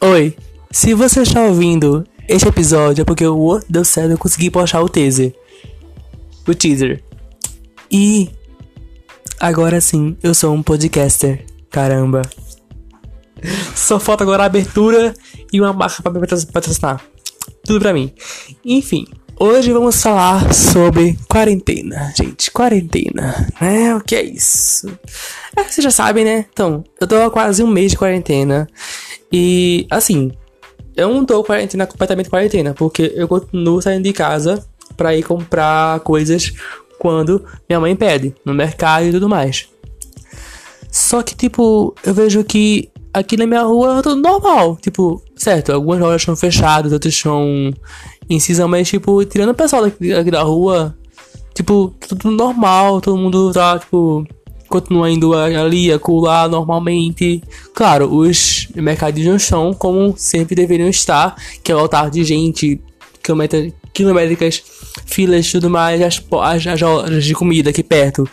Oi, se você está ouvindo este episódio é porque o deu certo eu consegui postar o teaser. O teaser. E agora sim, eu sou um podcaster. Caramba. Só falta agora a abertura e uma marca para patrocinar. Tudo pra mim. Enfim, hoje vamos falar sobre quarentena, gente. Quarentena, né? O que é isso? É, vocês já sabem, né? Então, eu tô há quase um mês de quarentena. E, assim, eu não tô quarentena completamente quarentena, porque eu continuo saindo de casa pra ir comprar coisas quando minha mãe pede, no mercado e tudo mais. Só que, tipo, eu vejo que aqui na minha rua é tudo normal. Tipo, certo, algumas lojas estão fechadas, outras estão em cisão, mas, tipo, tirando o pessoal daqui, aqui da rua, tipo, tudo normal, todo mundo tá, tipo, continua indo ali, acolá normalmente. Claro, os mercadinhos estão como sempre deveriam estar, que é lotar de gente, quilométricas, filas e tudo mais, as, as, as lojas de comida aqui perto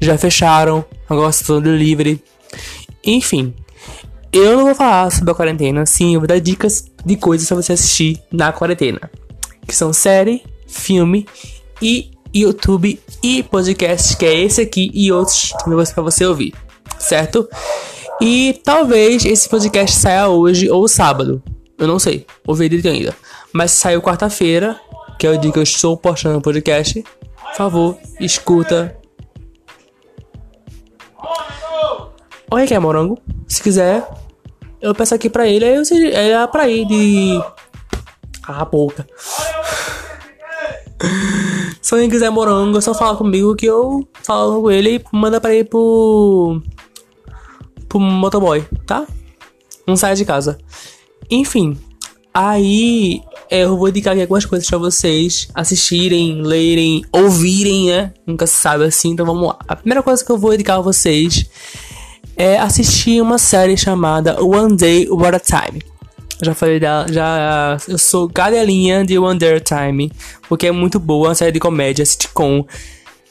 já fecharam, agora estão delivery. Enfim, eu não vou falar sobre a quarentena, sim, eu vou dar dicas de coisas para você assistir na quarentena, que são série, filme e YouTube e podcast, que é esse aqui e outros para você ouvir, certo? E talvez esse podcast saia hoje ou sábado, eu não sei, vou ver direito ainda. Mas saiu quarta-feira, que é o dia que eu estou postando o podcast. Por favor, escuta. Oi, quer morango? Se quiser, eu peço aqui pra ele, aí eu é pra ir de. a boca. Se alguém quiser morango, é só falar comigo que eu falo com ele e manda pra ir pro. pro motoboy, tá? Não saia de casa. Enfim, aí eu vou indicar aqui algumas coisas pra vocês assistirem, lerem, ouvirem, né? Nunca se sabe assim, então vamos lá. A primeira coisa que eu vou indicar a vocês é assistir uma série chamada One Day What a Time. Já falei dela, já eu sou gadelinha de a Time, porque é muito boa, uma série de comédia, sitcom.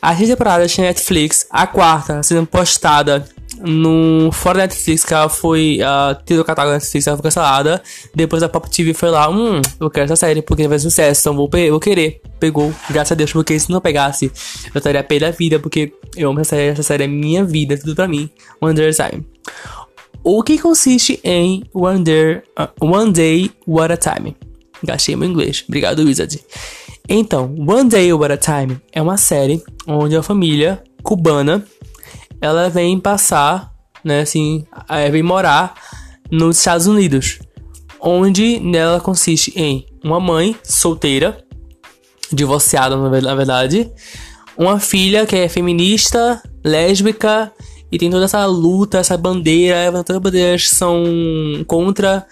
As três temporadas na Netflix, a quarta sendo postada no fora da Netflix, que ela foi uh, tido o catálogo da Netflix, ela foi cancelada. Depois a Pop TV foi lá, hum, eu quero essa série porque vai sucesso, então vou, vou querer. Pegou, graças a Deus, porque se não pegasse, eu estaria a pé da vida, porque eu amo essa série, essa série é minha vida, tudo pra mim. Wonder Time. O que consiste em Wonder, uh, One Day What a Time? Gastei meu inglês, obrigado Wizard. Então, One Day What a Time é uma série onde a família cubana ela vem passar, né, assim, vem morar nos Estados Unidos, onde nela consiste em uma mãe solteira, divorciada na verdade, uma filha que é feminista, lésbica e tem toda essa luta, essa bandeira, as bandeiras são contra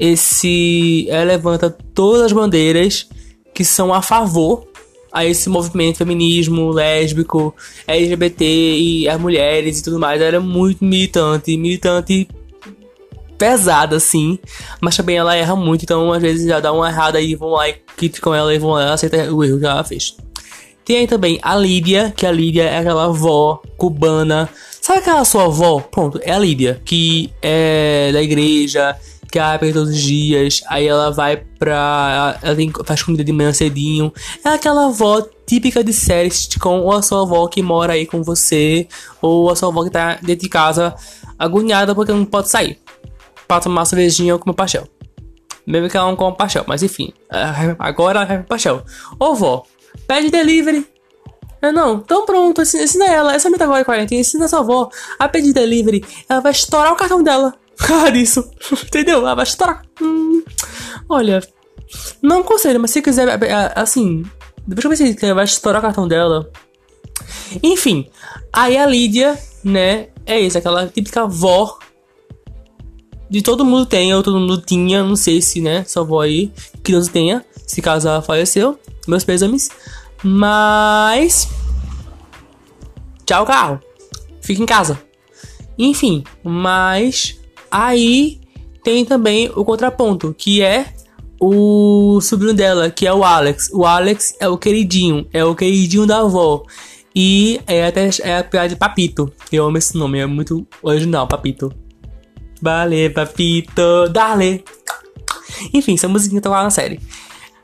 esse, ela levanta todas as bandeiras que são a favor a esse movimento feminismo, lésbico, LGBT e as mulheres e tudo mais. Ela é muito militante, militante pesada, assim, mas também ela erra muito, então às vezes já dá uma errada e vão lá e criticam ela e vão lá e aceitam o erro que ela fez. Tem aí também a Lídia, que a Lídia é aquela avó cubana. Sabe aquela sua avó? Pronto, é a Lídia, que é da igreja, que ela vai todos os dias, aí ela vai pra. Ela tem, faz comida de manhã cedinho. É aquela avó típica de série com ou a sua avó que mora aí com você, ou a sua avó que tá dentro de casa agoniada porque não pode sair. Pra tomar cervejinha ou comer pastel. Mesmo que ela não coma pastel, mas enfim. Agora ela vai pastel. Ô vó, pede delivery. É, não, então pronto, ensina ela, essa meta agora 40, ensina sua avó a pedir delivery. Ela vai estourar o cartão dela. Cara, isso. Entendeu? Ela vai estourar. Hum, olha, não conselho, mas se quiser, é, é, assim, depois eu pensei que vai estourar o cartão dela. Enfim, aí a Lídia, né, é isso, aquela típica avó de todo mundo tem, ou todo mundo tinha, não sei se, né, sua avó aí, que não tenha, se caso ela faleceu, meus pêsames. Mas. Tchau, carro. Fica em casa. Enfim, mas Aí tem também o contraponto, que é o sobrinho dela, que é o Alex. O Alex é o queridinho, é o queridinho da avó. E é até é a piada de Papito. Eu amo esse nome, é muito original, Papito. Vale, Papito, dale. Enfim, essa musiquinha tá lá na série.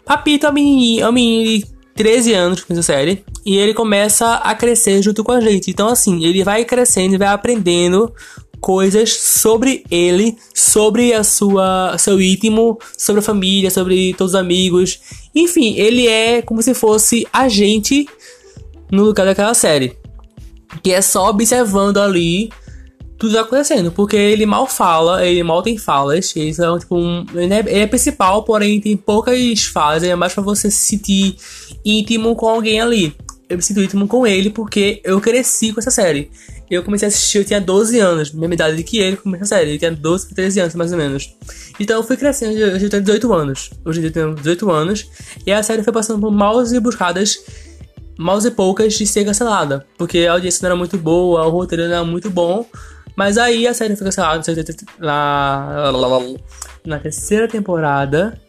Papito é um menino, é de 13 anos nessa série. E ele começa a crescer junto com a gente. Então, assim, ele vai crescendo e vai aprendendo coisas sobre ele, sobre a sua seu íntimo, sobre a família, sobre todos os amigos. Enfim, ele é como se fosse a gente no lugar daquela série. Que é só observando ali tudo tá acontecendo, porque ele mal fala, ele mal tem falas, ele é, tipo, um, ele, é, ele é principal, porém tem poucas falas, é mais para você se sentir íntimo com alguém ali. Eu me sinto íntimo com ele porque eu cresci com essa série. Eu comecei a assistir, eu tinha 12 anos, mesma idade que ele comecei a série, ele tinha 12 13 anos mais ou menos. Então eu fui crescendo, hoje eu tenho 18 anos. Hoje eu tenho 18 anos, e a série foi passando por maus e buscadas maus e poucas de ser cancelada, porque a audiência não era muito boa, o roteiro não era muito bom, mas aí a série foi cancelada na, na terceira temporada.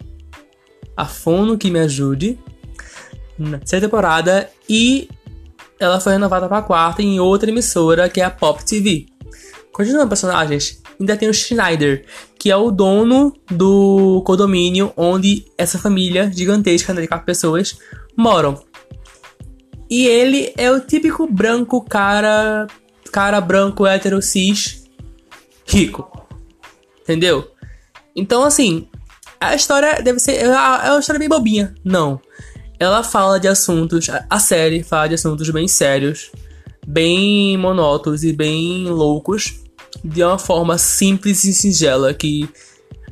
A Fono que me ajude. Na terceira temporada. E ela foi renovada para a quarta em outra emissora que é a Pop TV. Continuando personagens, ainda tem o Schneider, que é o dono do condomínio onde essa família gigantesca de quatro pessoas moram. E ele é o típico branco cara cara branco, hétero, cis, rico. Entendeu? Então, assim, a história deve ser. É uma história bem bobinha. Não. Ela fala de assuntos. A série fala de assuntos bem sérios, bem monótonos e bem loucos. De uma forma simples e singela. Que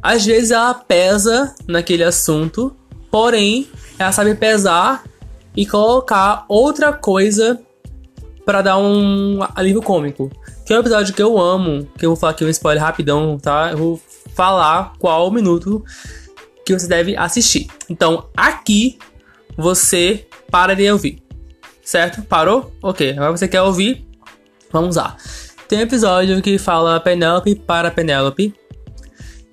às vezes ela pesa naquele assunto, porém ela sabe pesar e colocar outra coisa para dar um alívio cômico. Que é um episódio que eu amo, que eu vou falar aqui um spoiler rapidão, tá? Eu vou falar qual minuto que você deve assistir. Então, aqui você para de ouvir. Certo? Parou? Ok. Agora você quer ouvir? Vamos lá. Tem um episódio que fala Penélope para Penélope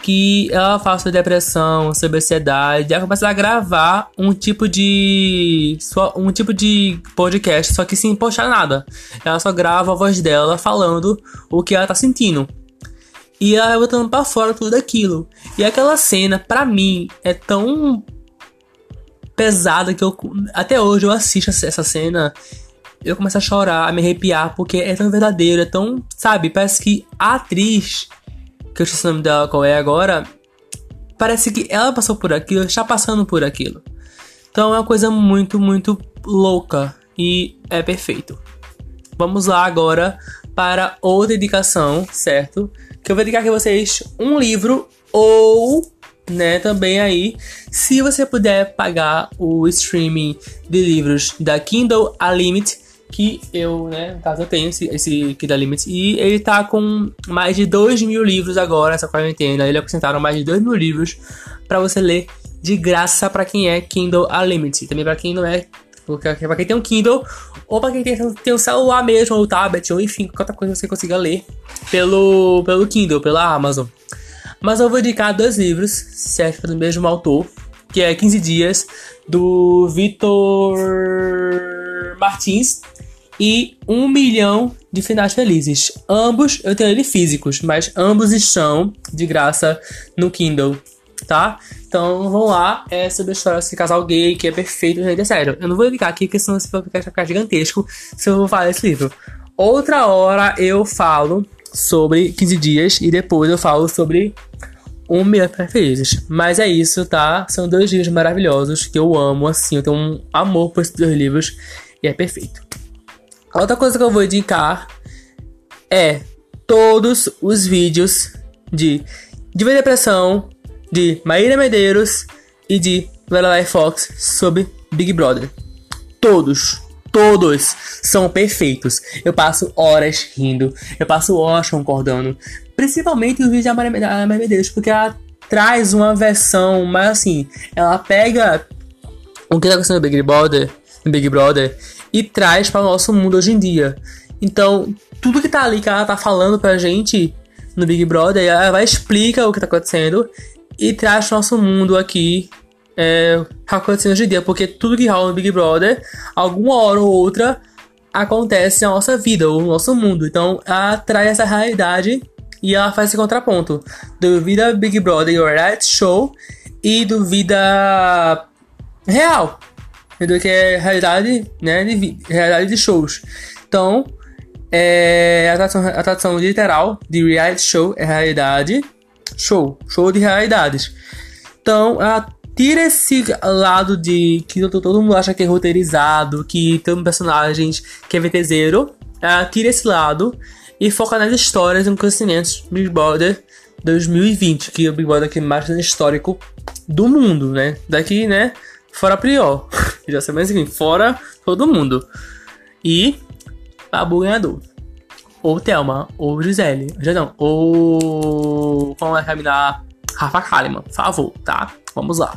que ela fala sobre depressão, sobre ansiedade, ela começa a gravar um tipo de um tipo de podcast, só que sem postar nada. Ela só grava a voz dela falando o que ela tá sentindo. E ela vai botando pra fora tudo aquilo. E aquela cena, pra mim, é tão pesada que eu até hoje eu assisto essa cena eu começo a chorar, a me arrepiar, porque é tão verdadeiro, é tão, sabe, parece que a atriz que eu esqueci o nome dela qual é agora, parece que ela passou por aquilo, está passando por aquilo. Então é uma coisa muito, muito louca e é perfeito. Vamos lá agora para outra indicação, certo? Que eu vou indicar aqui a vocês um livro ou, né, também aí, se você puder pagar o streaming de livros da Kindle Unlimited, que eu, né, no caso eu tenho esse, esse Kid Limits, e ele tá com mais de 2 mil livros agora, essa quarentena, ele acrescentaram mais de 2 mil livros para você ler de graça para quem é Kindle Unlimited, também para quem não é, para quem tem um Kindle, ou para quem tem, tem um celular mesmo, ou tablet, ou enfim, qualquer coisa você consiga ler pelo, pelo Kindle, pela Amazon. Mas eu vou indicar dois livros, certo, do mesmo autor, que é 15 Dias, do Vitor Martins, e um milhão de finais felizes. Ambos eu tenho ele físicos, mas ambos estão de graça no Kindle, tá? Então vamos lá, é sobre a história desse casal gay que é perfeito, gente, é sério. Eu não vou ligar aqui, porque senão vai ficar gigantesco se eu vou falar desse livro. Outra hora eu falo sobre 15 dias e depois eu falo sobre um milhão de felizes. Mas é isso, tá? São dois livros maravilhosos que eu amo, assim, eu tenho um amor por esses dois livros e é perfeito. Outra coisa que eu vou indicar é todos os vídeos de Diva Depressão, de Maíra Medeiros e de Lorelai Fox sobre Big Brother. Todos, todos são perfeitos. Eu passo horas rindo, eu passo horas concordando. Principalmente o vídeo da Maíra Medeiros, porque ela traz uma versão, mas assim, ela pega o que tá acontecendo no Big Brother, Big Brother e traz para o nosso mundo hoje em dia. Então, tudo que tá ali que ela tá falando pra gente no Big Brother, ela vai explica o que tá acontecendo e traz pro nosso mundo aqui é, acontecendo hoje em dia, porque tudo que rola no Big Brother, alguma hora ou outra, acontece na nossa vida ou no nosso mundo. Então, ela traz essa realidade e ela faz esse contraponto do vida Big Brother e reality show e do vida real. Entendeu? Que é realidade, né? De, realidade de shows. Então, é, a, tradução, literal de reality show é realidade show. Show de realidades. Então, ela tira esse lado de que todo mundo acha que é roteirizado, que tem personagens que é VTZero. Ela tira esse lado e foca nas histórias e acontecimentos Big Brother 2020, que é o Big Brother que mais histórico do mundo, né? Daqui, né? Fora Prior. Já sei, mas enfim, fora todo mundo. E Babu ganhador. Ou Thelma, ou Gisele. Já não. Ou. Como é que a Rafa Kalimann, por favor, tá? Vamos lá.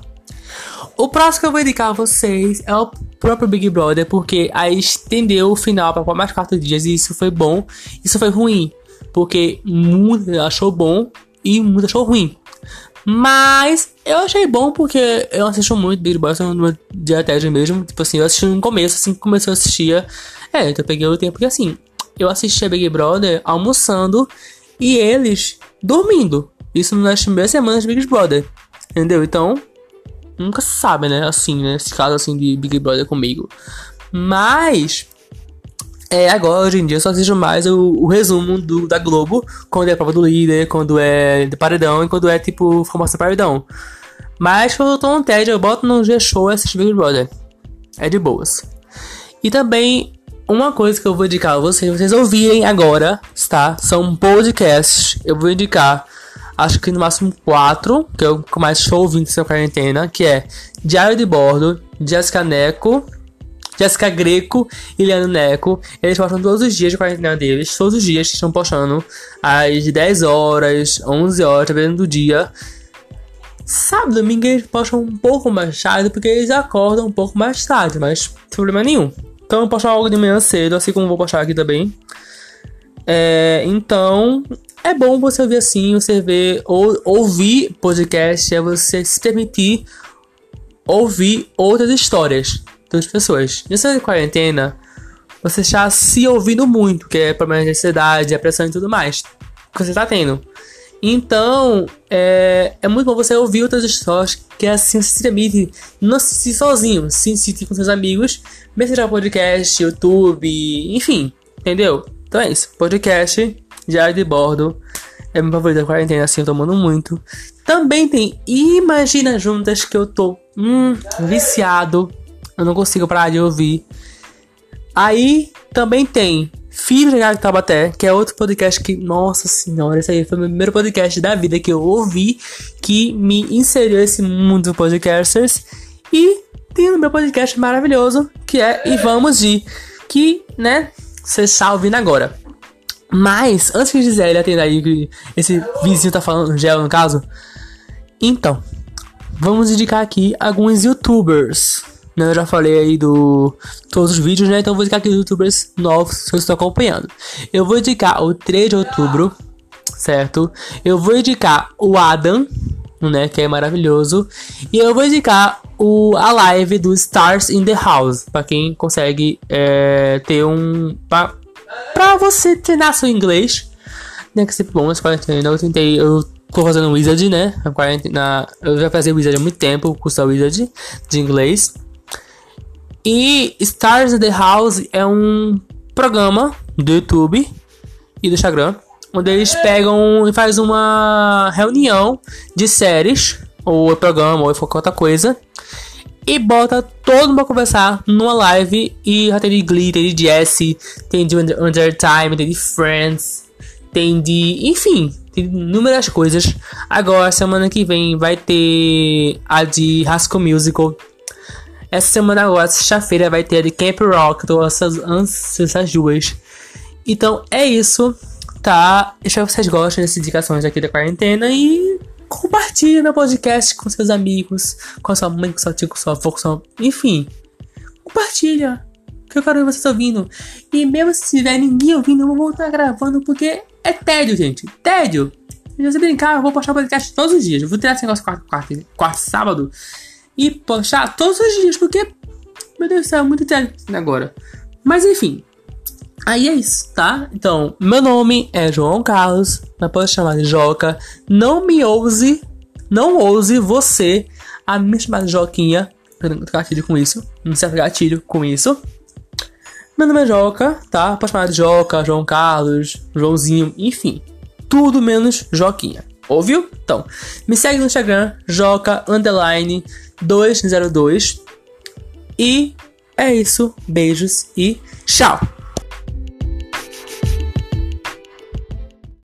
O próximo que eu vou indicar a vocês é o próprio Big Brother, porque aí estendeu o final para mais quatro dias e isso foi bom. Isso foi ruim, porque muita achou bom e muita achou ruim. Mas eu achei bom porque eu assisto muito Big Brother no dia até mesmo. Tipo assim, eu assisti no começo, assim que começou a assistir. É, então eu peguei o tempo porque assim, eu assistia Big Brother almoçando e eles dormindo. Isso nas primeiras semanas de Big Brother. Entendeu? Então, nunca se sabe, né? Assim, né? Esse caso assim de Big Brother comigo. Mas. É, agora, hoje em dia, eu só assisto mais o, o resumo do, da Globo, quando é a prova do líder, quando é de paredão e quando é tipo formação paredão. Mas quando eu tô no TED, eu boto no G-Show e assisto Big Brother. É de boas. E também uma coisa que eu vou indicar a vocês, vocês ouvirem agora, tá? São podcasts. Eu vou indicar, acho que no máximo quatro, que eu mais estou ouvindo nessa quarentena, que é Diário de Bordo, Jéssica Neco, Jéssica Greco e Leandro Neco. Eles postam todos os dias de quarentena deles, todos os dias que estão postando às 10 horas, 11 horas, dependendo do dia. Sábado, domingo eles postam um pouco mais tarde, porque eles acordam um pouco mais tarde, mas sem problema nenhum. Então eu postar algo de manhã cedo, assim como vou postar aqui também. É, então, é bom você ouvir assim, você ver, ou, ouvir podcast, é você se permitir ouvir outras histórias das pessoas. Nessa quarentena, você está se ouvindo muito, que é problema de ansiedade, depressão e tudo mais, que você está tendo. Então, é, é muito bom você ouvir outras histórias que assim se permite não se sozinho, se sentir com seus amigos, mesmo podcast, YouTube, enfim, entendeu? Então é isso, podcast, diário de bordo, é meu favorito da quarentena, assim, eu tomando muito. Também tem Imagina Juntas, que eu tô hum, viciado, eu não consigo parar de ouvir. Aí também tem Filho de Tabaté, que é outro podcast que, nossa senhora, esse aí foi o meu primeiro podcast da vida que eu ouvi, que me inseriu nesse mundo dos podcasters. E tem o meu podcast maravilhoso, que é E Vamos De, que, né, você está ouvindo agora. Mas, antes de dizer ele atender aí que esse vizinho tá falando, gel no caso, então, vamos indicar aqui alguns youtubers né, eu já falei aí do todos os vídeos, né? Então vou indicar aqui os youtubers novos que eu estou acompanhando. Eu vou indicar o 3 de outubro, certo? Eu vou indicar o Adam, né? Que é maravilhoso. E eu vou indicar o, a live do Stars in the House. Para quem consegue é, ter um. Pra, pra você treinar seu inglês. Né, que é sempre bom nessa quarentena. Eu tentei. Eu tô fazendo Wizard, né? Na. Eu já fazia Wizard há muito tempo, o curso da Wizard de inglês. E Stars in the House é um programa do YouTube e do Instagram onde eles pegam e faz uma reunião de séries ou programa ou qualquer outra coisa e bota todo mundo pra conversar numa live e já tem de Glee, tem de Jesse, tem de Under Time, tem de Friends, tem de. enfim, tem inúmeras coisas. Agora, semana que vem, vai ter a de Haskell Musical, essa semana agora, sexta-feira, vai ter de Camp Rock. Tô ansioso essas duas. Então é isso, tá? Espero que vocês gostem dessas indicações aqui da quarentena e compartilhe meu podcast com seus amigos, com a sua mãe, com seu tio, com sua avó, com sua... Enfim, compartilha. Que eu quero ver vocês ouvindo. E mesmo se tiver ninguém ouvindo, eu vou voltar gravando porque é tédio, gente. Tédio. Se você brincar, eu vou postar podcast todos os dias. Eu vou tirar esse negócio quarto, quarto, quarto sábado e postar todos os dias, porque, meu Deus do céu, é muito tempo agora. Mas enfim, aí é isso, tá? Então, meu nome é João Carlos, mas pode chamar de Joca. Não me ouse não ouse você a me chamar de Joquinha. Gatilho com isso. Não serve gatilho com isso. Meu nome é Joca, tá? Pode chamar de Joca, João Carlos, Joãozinho, enfim. Tudo menos Joquinha. Ouviu? Então, me segue no Instagram, Joca Underline 202. E é isso. Beijos e tchau!